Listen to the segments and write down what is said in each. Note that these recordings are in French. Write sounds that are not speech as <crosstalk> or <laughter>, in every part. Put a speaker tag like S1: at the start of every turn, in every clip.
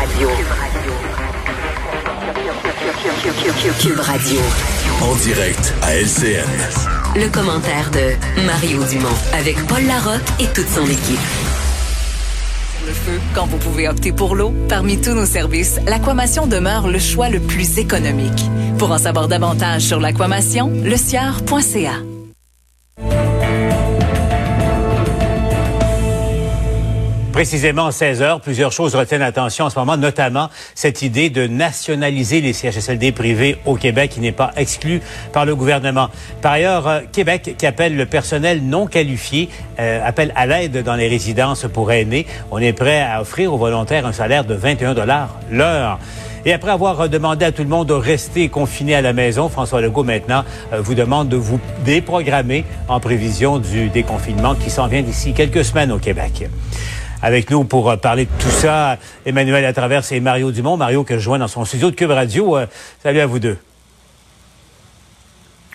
S1: Radio. Cube Radio.
S2: En direct à LCN.
S1: Le commentaire de Mario Dumont avec Paul Larocque et toute son équipe.
S3: Le feu, quand vous pouvez opter pour l'eau, parmi tous nos services, l'aquamation demeure le choix le plus économique. Pour en savoir davantage sur l'aquamation, leciard.ca.
S4: Précisément 16 heures, plusieurs choses retiennent l'attention en ce moment, notamment cette idée de nationaliser les CHSLD privés au Québec qui n'est pas exclue par le gouvernement. Par ailleurs, euh, Québec qui appelle le personnel non qualifié, euh, appelle à l'aide dans les résidences pour aînés. On est prêt à offrir aux volontaires un salaire de 21 dollars l'heure. Et après avoir demandé à tout le monde de rester confiné à la maison, François Legault maintenant euh, vous demande de vous déprogrammer en prévision du déconfinement qui s'en vient d'ici quelques semaines au Québec. Avec nous pour euh, parler de tout ça, Emmanuel à travers et Mario Dumont. Mario que je joins dans son studio de Cube Radio. Euh, salut à vous deux.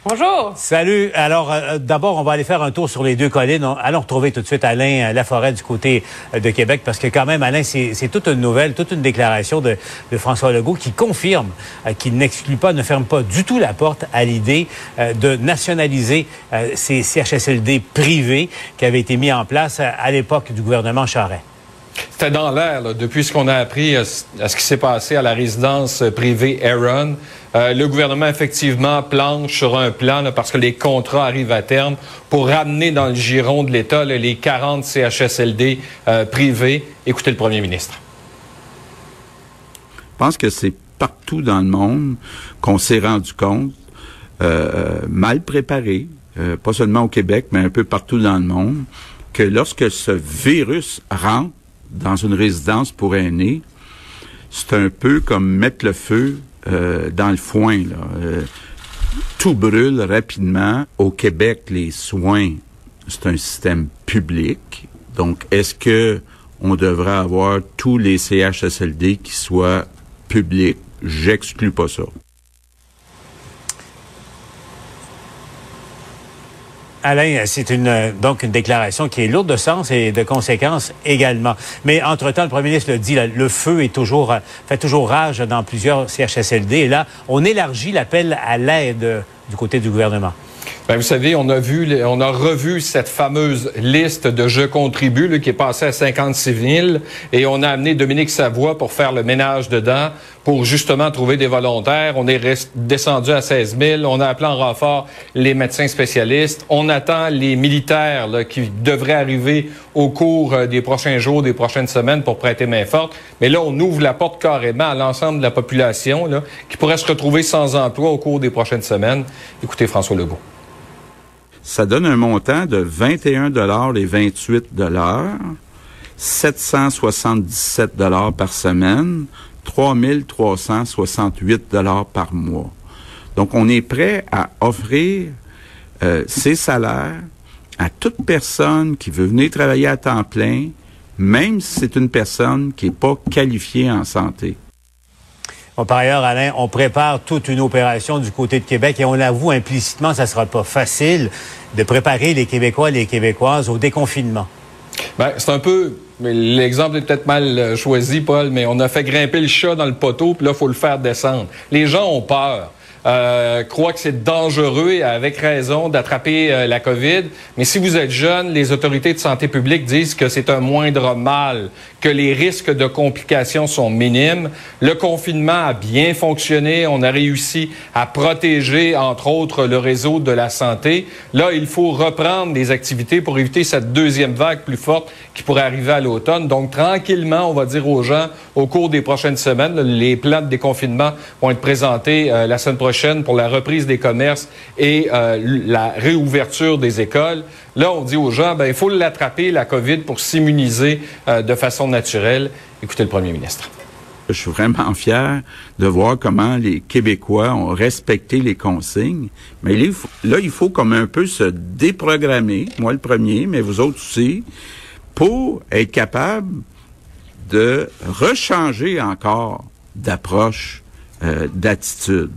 S5: Bonjour.
S4: Salut. Alors, euh, d'abord, on va aller faire un tour sur les deux collines. Allons retrouver tout de suite Alain Laforêt du côté de Québec, parce que quand même, Alain, c'est toute une nouvelle, toute une déclaration de, François Legault qui confirme qu'il n'exclut pas, ne ferme pas du tout la porte à l'idée de nationaliser ces CHSLD privés qui avaient été mis en place à l'époque du gouvernement Charest.
S5: C'était dans l'air, depuis ce qu'on a appris à ce qui s'est passé à la résidence privée Aaron. Euh, le gouvernement, effectivement, planche sur un plan parce que les contrats arrivent à terme pour ramener dans le giron de l'État les 40 CHSLD euh, privés. Écoutez le premier ministre.
S6: Je pense que c'est partout dans le monde qu'on s'est rendu compte, euh, mal préparé, pas seulement au Québec, mais un peu partout dans le monde, que lorsque ce virus rentre dans une résidence pour aînés, c'est un peu comme mettre le feu euh, dans le foin. Là. Euh, tout brûle rapidement. Au Québec, les soins, c'est un système public. Donc, est-ce que on devrait avoir tous les CHSLD qui soient publics? J'exclus pas ça.
S4: Alain, c'est une donc une déclaration qui est lourde de sens et de conséquences également. Mais entre-temps, le premier ministre le dit, le feu est toujours fait toujours rage dans plusieurs CHSLD. Et là, on élargit l'appel à l'aide du côté du gouvernement.
S5: Ben, vous savez, on a vu, on a revu cette fameuse liste de je contribue qui est passée à 56 000 et on a amené Dominique Savoie pour faire le ménage dedans, pour justement trouver des volontaires. On est descendu à 16 000. On a appelé en renfort les médecins spécialistes. On attend les militaires qui devraient arriver au cours euh, des prochains jours, des prochaines semaines pour prêter main forte. Mais là, on ouvre la porte carrément à l'ensemble de la population là, qui pourrait se retrouver sans emploi au cours des prochaines semaines. Écoutez François Legault
S6: ça donne un montant de 21 dollars et 28 dollars, 777 dollars par semaine, 3368 dollars par mois. Donc, on est prêt à offrir euh, ces salaires à toute personne qui veut venir travailler à temps plein, même si c'est une personne qui n'est pas qualifiée en santé
S4: par ailleurs, Alain, on prépare toute une opération du côté de Québec et on avoue implicitement, ça sera pas facile de préparer les Québécois et les Québécoises au déconfinement.
S5: Ben, c'est un peu L'exemple est peut-être mal euh, choisi, Paul, mais on a fait grimper le chat dans le poteau, puis là, il faut le faire descendre. Les gens ont peur euh, croient que c'est dangereux, avec raison, d'attraper euh, la COVID. Mais si vous êtes jeune, les autorités de santé publique disent que c'est un moindre mal, que les risques de complications sont minimes. Le confinement a bien fonctionné. On a réussi à protéger, entre autres, le réseau de la santé. Là, il faut reprendre des activités pour éviter cette deuxième vague plus forte qui pourrait arriver à l'automne. Donc, tranquillement, on va dire aux gens, au cours des prochaines semaines, les plans de déconfinement vont être présentés euh, la semaine prochaine pour la reprise des commerces et euh, la réouverture des écoles. Là, on dit aux gens, ben, il faut l'attraper, la COVID, pour s'immuniser euh, de façon naturelle. Écoutez le premier ministre.
S6: Je suis vraiment fier de voir comment les Québécois ont respecté les consignes. Mais là, il faut comme un peu se déprogrammer, moi le premier, mais vous autres aussi, pour être capable de rechanger encore d'approche, euh, d'attitude.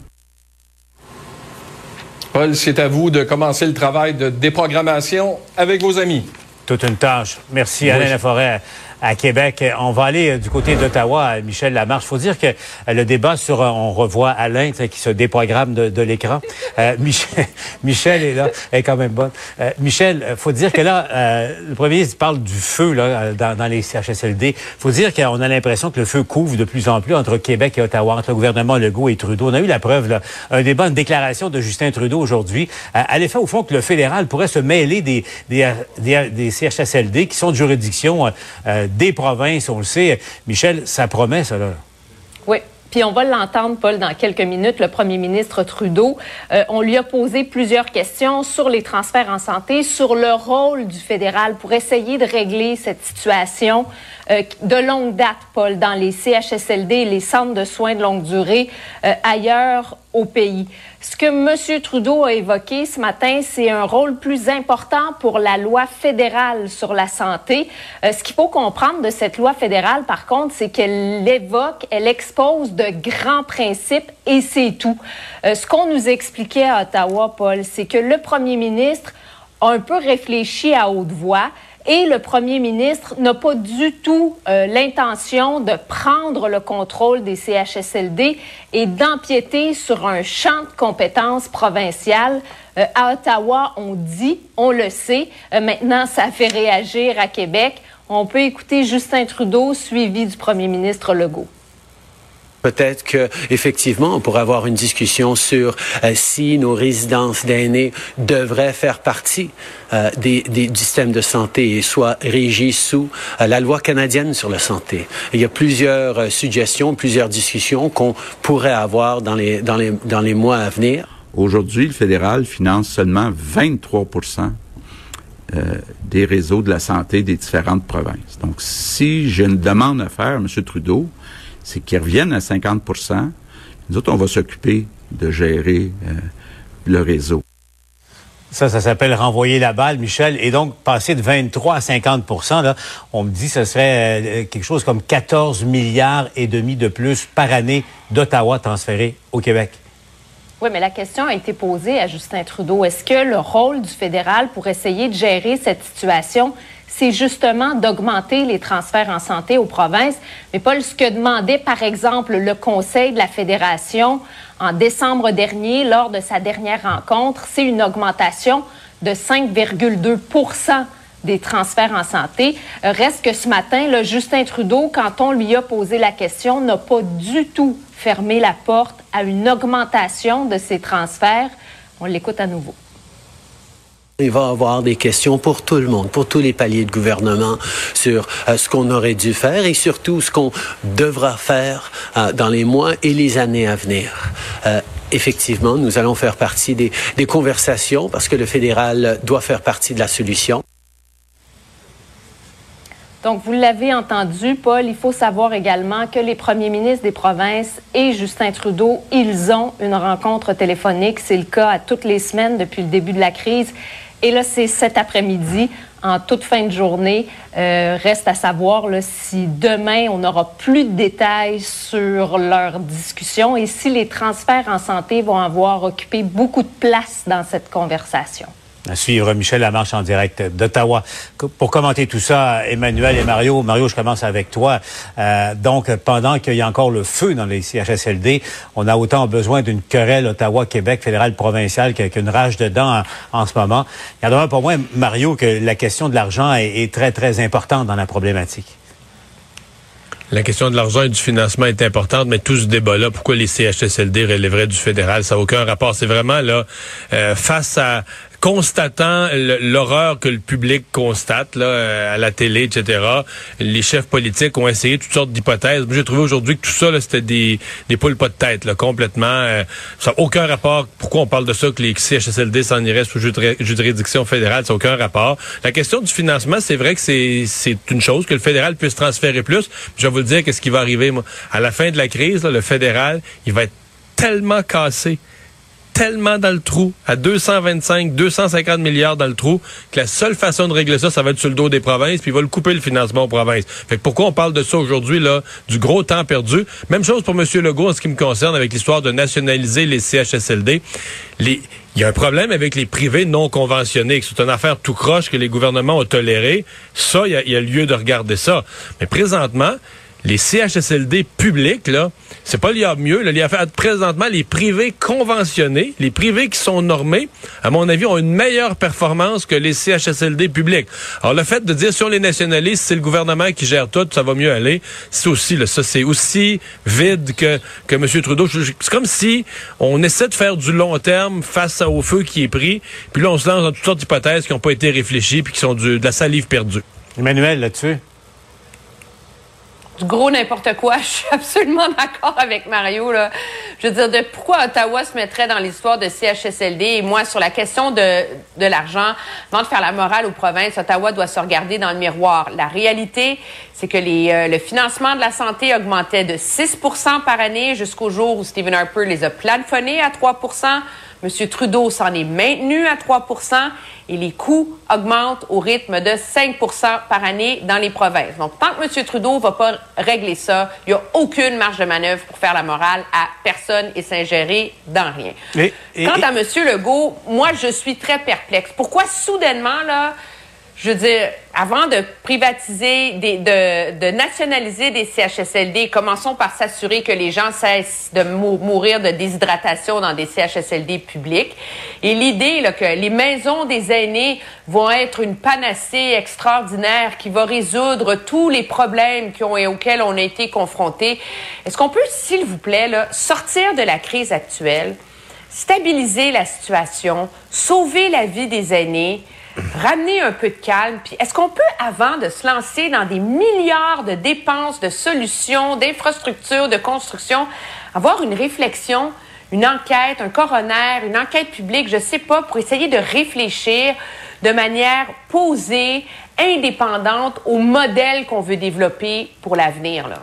S5: Paul, c'est à vous de commencer le travail de déprogrammation avec vos amis.
S4: Toute une tâche. Merci, Alain Laforêt, à Québec. On va aller euh, du côté d'Ottawa, Michel Lamarche. Faut dire que euh, le débat sur, euh, on revoit Alain qui se déprogramme de, l'écran. <laughs> Michel, Michel est là, elle est quand même bonne. Michel, faut dire que là, le premier ministre parle du feu là, dans, les CHSLD. faut dire qu'on a l'impression que le feu couvre de plus en plus entre Québec et Ottawa, entre le gouvernement Legault et Trudeau. On a eu la preuve, là, un débat, une déclaration de Justin Trudeau aujourd'hui, à l'effet, au fond, que le fédéral pourrait se mêler des, des, des, CHSLD qui sont de juridiction des provinces, on le sait. Michel, ça promet, ça, là.
S7: Oui. Puis on va l'entendre, Paul, dans quelques minutes, le premier ministre Trudeau. Euh, on lui a posé plusieurs questions sur les transferts en santé, sur le rôle du fédéral pour essayer de régler cette situation euh, de longue date, Paul, dans les CHSLD, les centres de soins de longue durée euh, ailleurs au pays. Ce que M. Trudeau a évoqué ce matin, c'est un rôle plus important pour la loi fédérale sur la santé. Euh, ce qu'il faut comprendre de cette loi fédérale, par contre, c'est qu'elle évoque, elle expose de grands principes et c'est tout. Ce qu'on nous expliquait à Ottawa, Paul, c'est que le premier ministre a un peu réfléchi à haute voix et le premier ministre n'a pas du tout euh, l'intention de prendre le contrôle des CHSLD et d'empiéter sur un champ de compétences provinciales. Euh, à Ottawa, on dit, on le sait. Euh, maintenant, ça fait réagir à Québec. On peut écouter Justin Trudeau suivi du premier ministre Legault.
S8: Peut-être que effectivement, on pourrait avoir une discussion sur euh, si nos résidences d'aînés devraient faire partie euh, des, des, du système de santé et soient régies sous euh, la loi canadienne sur la santé. Il y a plusieurs suggestions, plusieurs discussions qu'on pourrait avoir dans les, dans, les, dans les mois à venir.
S6: Aujourd'hui, le fédéral finance seulement 23% des réseaux de la santé des différentes provinces. Donc, si j'ai une demande à faire, M. Trudeau, c'est qu'ils reviennent à 50% Nous autres, on va s'occuper de gérer euh, le réseau.
S4: Ça, ça s'appelle renvoyer la balle, Michel. Et donc, passer de 23 à 50 là, on me dit que ce serait euh, quelque chose comme 14 milliards et demi de plus par année d'Ottawa transférés au Québec.
S7: Oui, mais la question a été posée à Justin Trudeau. Est-ce que le rôle du fédéral pour essayer de gérer cette situation, c'est justement d'augmenter les transferts en santé aux provinces. Mais Paul, ce que demandait par exemple le Conseil de la Fédération en décembre dernier, lors de sa dernière rencontre, c'est une augmentation de 5,2% des transferts en santé. Euh, reste que ce matin, le Justin Trudeau, quand on lui a posé la question, n'a pas du tout fermé la porte à une augmentation de ces transferts. On l'écoute à nouveau.
S8: Il va avoir des questions pour tout le monde, pour tous les paliers de gouvernement sur euh, ce qu'on aurait dû faire et surtout ce qu'on devra faire euh, dans les mois et les années à venir. Euh, effectivement, nous allons faire partie des, des conversations parce que le fédéral doit faire partie de la solution.
S7: Donc, vous l'avez entendu, Paul, il faut savoir également que les premiers ministres des provinces et Justin Trudeau, ils ont une rencontre téléphonique. C'est le cas à toutes les semaines depuis le début de la crise. Et là, c'est cet après-midi, en toute fin de journée. Euh, reste à savoir si demain, on n'aura plus de détails sur leur discussion et si les transferts en santé vont avoir occupé beaucoup de place dans cette conversation.
S4: À suivre Michel Lamarche en direct d'Ottawa. Pour commenter tout ça, Emmanuel et Mario, Mario, je commence avec toi. Euh, donc, pendant qu'il y a encore le feu dans les CHSLD, on a autant besoin d'une querelle Ottawa-Québec fédéral-provincial qu'une rage dedans en, en, ce moment. Il y a pour moi, Mario, que la question de l'argent est, est très, très importante dans la problématique.
S9: La question de l'argent et du financement est importante, mais tout ce débat-là, pourquoi les CHSLD relèveraient du fédéral, ça n'a aucun rapport. C'est vraiment là, euh, face à, constatant l'horreur que le public constate là, euh, à la télé, etc., les chefs politiques ont essayé toutes sortes d'hypothèses. J'ai trouvé aujourd'hui que tout ça, c'était des, des poules pas de tête, là, complètement. Euh, ça n'a aucun rapport. Pourquoi on parle de ça, que les CHSLD s'en iraient sous juridiction fédérale? Ça n'a aucun rapport. La question du financement, c'est vrai que c'est une chose, que le fédéral puisse transférer plus. Je vais vous le dire, qu'est-ce qui va arriver, moi. À la fin de la crise, le fédéral, il va être tellement cassé tellement dans le trou, à 225, 250 milliards dans le trou, que la seule façon de régler ça, ça va être sur le dos des provinces, puis il va le couper le financement aux provinces. Fait que pourquoi on parle de ça aujourd'hui, là, du gros temps perdu? Même chose pour M. Legault en ce qui me concerne avec l'histoire de nationaliser les CHSLD. Il y a un problème avec les privés non conventionnés, que c'est une affaire tout croche que les gouvernements ont toléré. Ça, il y, y a lieu de regarder ça. Mais présentement, les CHSLD publics, là, c'est pas a mieux. Là, présentement les privés conventionnés, les privés qui sont normés, à mon avis, ont une meilleure performance que les CHSLD publics. Alors le fait de dire sur les nationalistes, c'est le gouvernement qui gère tout, ça va mieux aller, c'est aussi là, ça c'est aussi vide que que M. Trudeau. C'est comme si on essaie de faire du long terme face au feu qui est pris, puis là on se lance dans toutes sortes d'hypothèses qui n'ont pas été réfléchies puis qui sont de la salive perdue.
S4: Emmanuel, là-dessus?
S10: Du gros n'importe quoi. <laughs> Je suis absolument d'accord avec Mario. Là. Je veux dire, de pourquoi Ottawa se mettrait dans l'histoire de CHSLD. Et moi, sur la question de, de l'argent, avant de faire la morale aux provinces, Ottawa doit se regarder dans le miroir. La réalité, c'est que les, euh, le financement de la santé augmentait de 6% par année jusqu'au jour où Stephen Harper les a plafonnés à 3 M. Trudeau s'en est maintenu à 3% et les coûts augmentent au rythme de 5% par année dans les provinces. Donc, tant que M. Trudeau ne va pas régler ça, il n'y a aucune marge de manœuvre pour faire la morale à personne et s'ingérer dans rien. Quant à M. Legault, moi, je suis très perplexe. Pourquoi soudainement, là, je veux dire, avant de privatiser, de, de, nationaliser des CHSLD, commençons par s'assurer que les gens cessent de mourir de déshydratation dans des CHSLD publics. Et l'idée que les maisons des aînés vont être une panacée extraordinaire qui va résoudre tous les problèmes qui ont, auxquels on a été confrontés. Est-ce qu'on peut, s'il vous plaît, là, sortir de la crise actuelle, stabiliser la situation, sauver la vie des aînés, ramener un peu de calme. Puis est-ce qu'on peut, avant de se lancer dans des milliards de dépenses, de solutions, d'infrastructures, de construction, avoir une réflexion, une enquête, un coroner, une enquête publique, je sais pas, pour essayer de réfléchir de manière posée, indépendante au modèle qu'on veut développer pour l'avenir, là?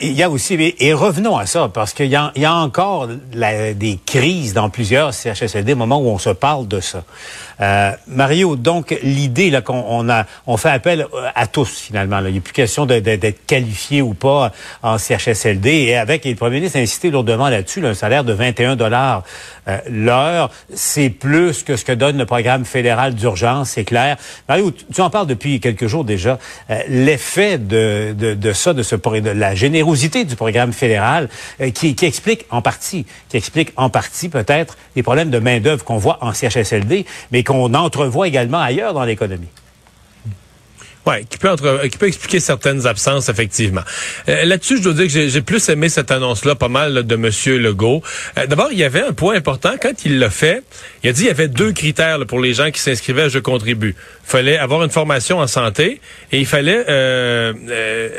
S4: Il y a aussi, et revenons à ça, parce qu'il y, a encore des crises dans plusieurs CHSLD au moment où on se parle de ça. Euh, Mario, donc l'idée là qu'on on a, on fait appel euh, à tous finalement. Là. Il n'y a plus question d'être qualifié ou pas en CHSLD. Et avec, et le premier ministre a insisté lourdement là-dessus, un salaire de 21 dollars euh, l'heure, c'est plus que ce que donne le programme fédéral d'urgence, c'est clair. Mario, tu en parles depuis quelques jours déjà. L'effet de, de, de, ça, de, ce, de la générosité du programme fédéral, qui, qui explique en partie, qui explique en partie peut-être les problèmes de main d'œuvre qu'on voit en CHSLD, mais qu'on entrevoit également ailleurs dans l'économie.
S9: Oui, qui peut, entre, qui peut expliquer certaines absences, effectivement. Euh, là-dessus, je dois dire que j'ai plus aimé cette annonce-là, pas mal de M. Legault. Euh, d'abord, il y avait un point important. Quand il l'a fait, il a dit qu'il y avait deux critères pour les gens qui s'inscrivaient à Je contribue. Il fallait avoir une formation en santé et il fallait euh,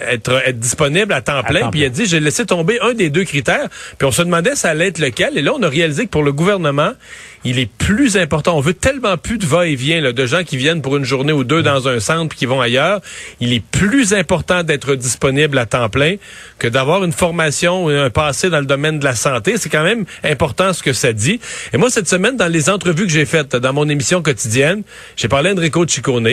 S9: être, être disponible à temps plein. puis il a dit, j'ai laissé tomber un des deux critères. Puis on se demandait ça allait être lequel. Et là, on a réalisé que pour le gouvernement, il est plus important. On veut tellement plus de va-et-vient de gens qui viennent pour une journée ou deux dans un centre puis qui vont ailleurs. Il est plus important d'être disponible à temps plein que d'avoir une formation ou un passé dans le domaine de la santé. C'est quand même important ce que ça dit. Et moi, cette semaine, dans les entrevues que j'ai faites dans mon émission quotidienne, j'ai parlé à Enrico Ciccone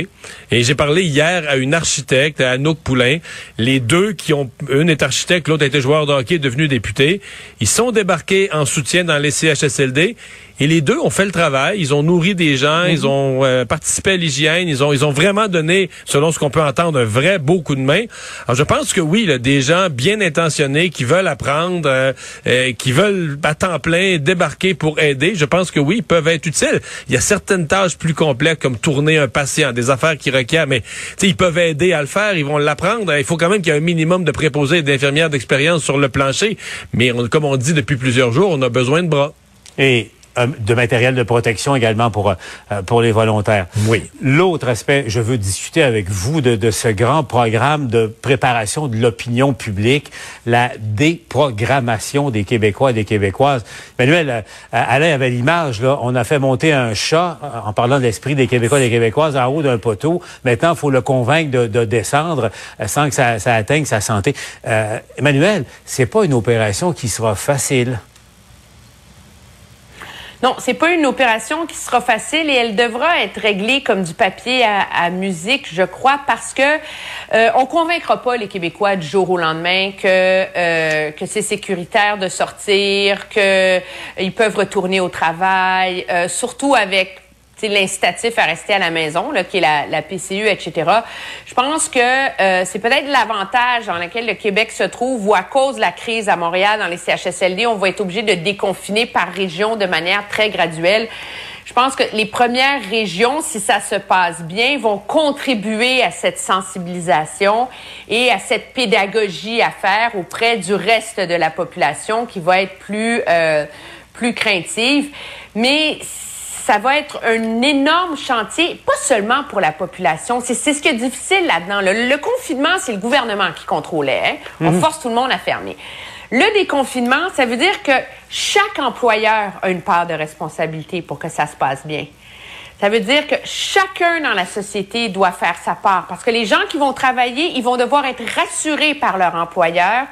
S9: et j'ai parlé hier à une architecte, à Anouk Poulain. Les deux qui ont, une est architecte, l'autre a été joueur de hockey, devenu député. Ils sont débarqués en soutien dans les CHSLD. Et les deux ont fait le travail. Ils ont nourri des gens, ils mhm. ont euh, participé à l'hygiène, ils ont, ils ont vraiment donné, selon ce qu'on peut entendre, un vrai beau coup de main. Alors je pense que oui, là, des gens bien intentionnés qui veulent apprendre, euh, euh, qui veulent à temps plein débarquer pour aider, je pense que oui, ils peuvent être utiles. Il y a certaines tâches plus complexes comme tourner un patient, des affaires qui requièrent, mais ils peuvent aider à le faire, ils vont l'apprendre. Il faut quand même qu'il y ait un minimum de préposés et d'infirmières d'expérience sur le plancher. Mais comme on dit depuis plusieurs jours, on a besoin de bras.
S4: Et de matériel de protection également pour euh, pour les volontaires.
S9: Oui.
S4: L'autre aspect, je veux discuter avec vous de, de ce grand programme de préparation de l'opinion publique, la déprogrammation des Québécois et des Québécoises. Manuel, euh, Alain avait l'image là, on a fait monter un chat en parlant de l'esprit des Québécois et des Québécoises en haut d'un poteau. Maintenant, il faut le convaincre de, de descendre sans que ça, ça atteigne sa santé. Euh, Emmanuel, c'est pas une opération qui sera facile.
S10: Non, c'est pas une opération qui sera facile et elle devra être réglée comme du papier à, musique, je crois, parce que euh, on convaincra pas les Québécois du jour au lendemain que euh, que c'est sécuritaire de sortir, que euh, ils peuvent retourner au travail, euh, surtout avec l'incitatif à rester à la maison, là, qui est la, PCU, etc. Je pense que euh, c'est peut-être l'avantage dans lequel le Québec se trouve ou à cause de la crise à Montréal dans les CHSLD, on va être obligé de déconfiner par région de manière très graduelle. Je pense que les premières régions, si ça se passe bien, vont contribuer à cette sensibilisation et à cette pédagogie à faire auprès du reste de la population qui va être plus euh, plus craintive. Mais ça va être un énorme chantier, pas seulement pour la population. C'est ce qui est difficile là-dedans. Le, confinement, c'est le gouvernement qui contrôlait. Hein. On mhm. force tout le monde à fermer. Le déconfinement, ça veut dire que chaque employeur a une part de responsabilité pour que ça se passe bien. Ça veut dire que chacun dans la société doit faire sa part parce que les gens qui vont travailler, ils vont devoir être rassurés par leur employeur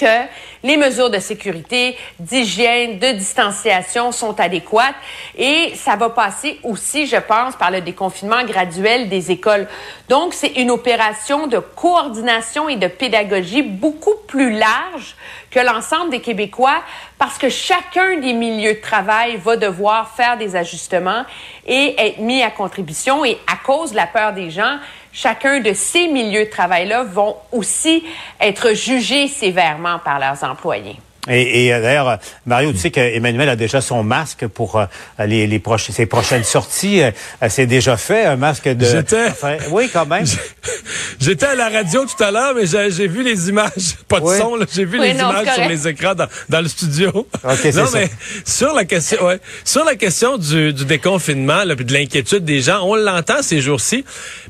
S10: que les mesures de sécurité, d'hygiène, de distanciation sont adéquates et ça va passer aussi, je pense, par le déconfinement graduel des écoles. Donc, c'est une opération de coordination et de pédagogie beaucoup plus large que l'ensemble des Québécois parce que chacun des milieux de travail va devoir faire des ajustements et être mis à contribution et à cause de la peur des gens, chacun de ces milieux de travail-là vont aussi être jugés sévèrement par leurs employés.
S4: Et, et euh, d'ailleurs, Mario, tu sais qu'Emmanuel a déjà son masque pour euh, les, ses prochaines sorties. Euh, c'est déjà fait, un masque de...
S9: J'étais...
S4: oui, quand même. <laughs>
S9: J'étais à la radio tout à l'heure, mais j'ai vu les images, pas de son, j'ai vu les images <laughs> sur les écrans dans, dans le studio.
S4: Okay,
S9: non, mais sur la question, ouais, sur la question du, du déconfinement, là, puis de l'inquiétude des gens, on l'entend ces jours-ci,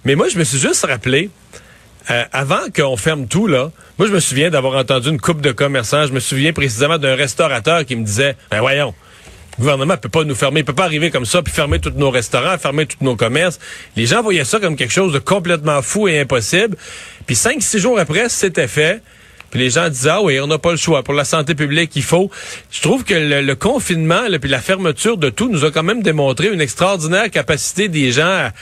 S9: mais moi, je me suis juste rappelé, euh, avant qu'on ferme tout, là, moi, je me souviens d'avoir entendu une coupe de commerçants. Je me souviens précisément d'un restaurateur qui me disait, ben voyons, le gouvernement peut pas nous fermer, il peut pas arriver comme ça, puis fermer tous nos restaurants, fermer tous nos commerces. Les gens voyaient ça comme quelque chose de complètement fou et impossible. Puis cinq, six jours après, c'était fait. Puis les gens disaient, ah oui, on n'a pas le choix. Pour la santé publique, il faut. Je trouve que le, confinement, puis la fermeture de tout nous a quand même démontré une extraordinaire capacité des gens à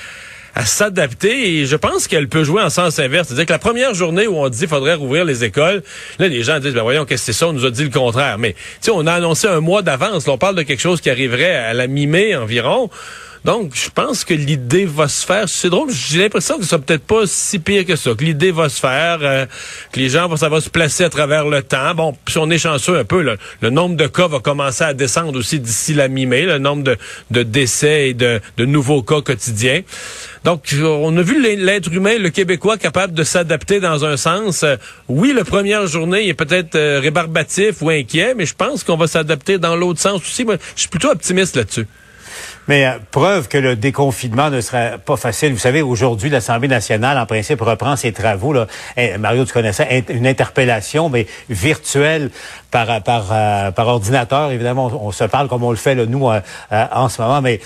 S9: à s'adapter et je pense qu'elle peut jouer en sens inverse. C'est-à-dire que la première journée où on dit qu'il faudrait rouvrir les écoles, là, les gens disent, ben voyons, qu'est-ce que c'est ça? On nous a dit le contraire. Mais, tu sais, on a annoncé un mois d'avance. On parle de quelque chose qui arriverait à la mi-mai environ. Donc, je pense que l'idée va se faire. C'est drôle, j'ai l'impression que ça sera peut-être pas si pire que ça, que l'idée va se faire, euh, que les gens, ça va se placer à travers le temps. Bon, si on est chanceux un peu, le nombre de cas va commencer à descendre aussi d'ici la mi-mai, le nombre de, décès et de, de nouveaux cas quotidiens. Donc, on a vu l'être humain, le Québécois, capable de s'adapter dans un sens. Euh, oui, la première journée est peut-être euh, rébarbatif ou inquiet, mais je pense qu'on va s'adapter dans l'autre sens aussi. Moi, je suis plutôt optimiste là-dessus.
S4: Mais euh, preuve que le déconfinement ne serait pas facile. Vous savez, aujourd'hui, l'Assemblée nationale, en principe, reprend ses travaux. Là. Eh, Mario, tu connais ça, une interpellation, mais virtuelle par, par, euh, par ordinateur. Évidemment, on, se parle comme on le fait, là, nous, euh, en ce moment. Mais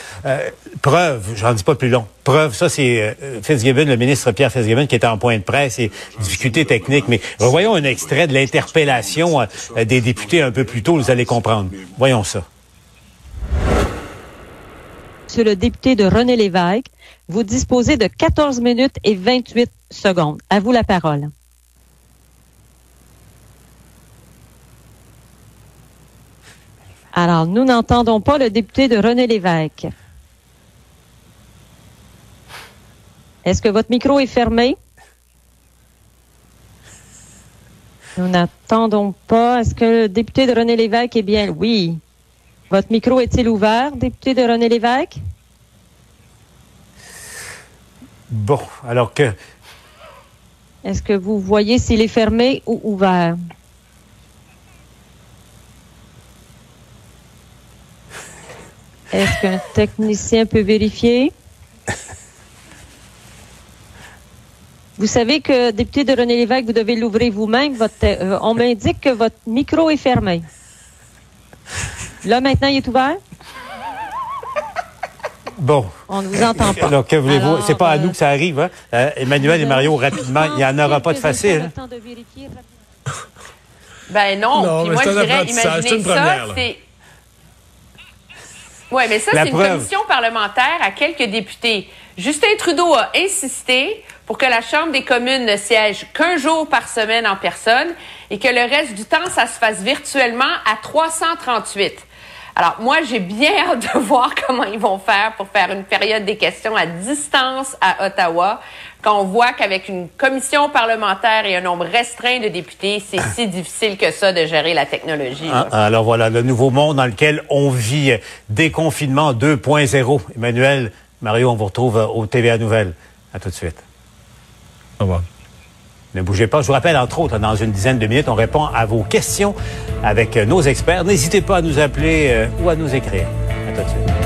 S4: preuve, j'en dis pas plus long. Preuve, ça, c'est Fitzgibbon, le ministre Pierre Fitzgibbon, qui était en point de presse et difficulté technique. Mais revoyons un extrait de l'interpellation des députés un peu plus tôt, vous allez comprendre. Voyons ça.
S11: Monsieur le député de René Lévesque, vous disposez de 14 minutes et 28 secondes. À vous la parole. Alors, nous n'entendons pas le député de René Lévesque. Est-ce que votre micro est fermé? Nous n'entendons pas. Est-ce que le député de René Lévesque est bien? Oui. Votre micro est-il ouvert, député de René Lévesque?
S4: Bon, alors que...
S11: Est-ce que vous voyez s'il est fermé ou ouvert? Est-ce qu'un technicien peut vérifier? Vous savez que, député de René Lévesque, vous devez l'ouvrir vous-même. Euh, on m'indique que votre micro est fermé. Là, maintenant, il est ouvert?
S4: Bon.
S11: On ne vous entend pas.
S4: Alors, que voulez-vous? C'est pas à nous que ça arrive, hein? Euh, Emmanuel et Mario, rapidement, il n'y en aura pas de facile.
S10: Ben non. Puis moi, je dirais, imaginez ça, c'est... Oui, mais ça, c'est une commission parlementaire à quelques députés. Justin Trudeau a insisté pour que la Chambre des communes ne siège qu'un jour par semaine en personne et que le reste du temps, ça se fasse virtuellement à 338. Alors, moi, j'ai bien <laughs> hâte de voir comment ils vont faire pour faire une période des questions à distance à Ottawa, quand on voit qu'avec une commission parlementaire et un nombre restreint de députés, c'est si <laughs> difficile que ça de gérer la technologie.
S4: Ah, alors voilà, le nouveau monde dans lequel on vit, déconfinement 2.0. Emmanuel, Mario, on vous retrouve au TVA Nouvelles. À tout de suite.
S9: Au revoir.
S4: Ne bougez pas. Je vous rappelle, entre autres, dans une dizaine de minutes, on répond à vos questions avec nos experts. N'hésitez pas à nous appeler euh, ou à nous écrire. À tout de suite.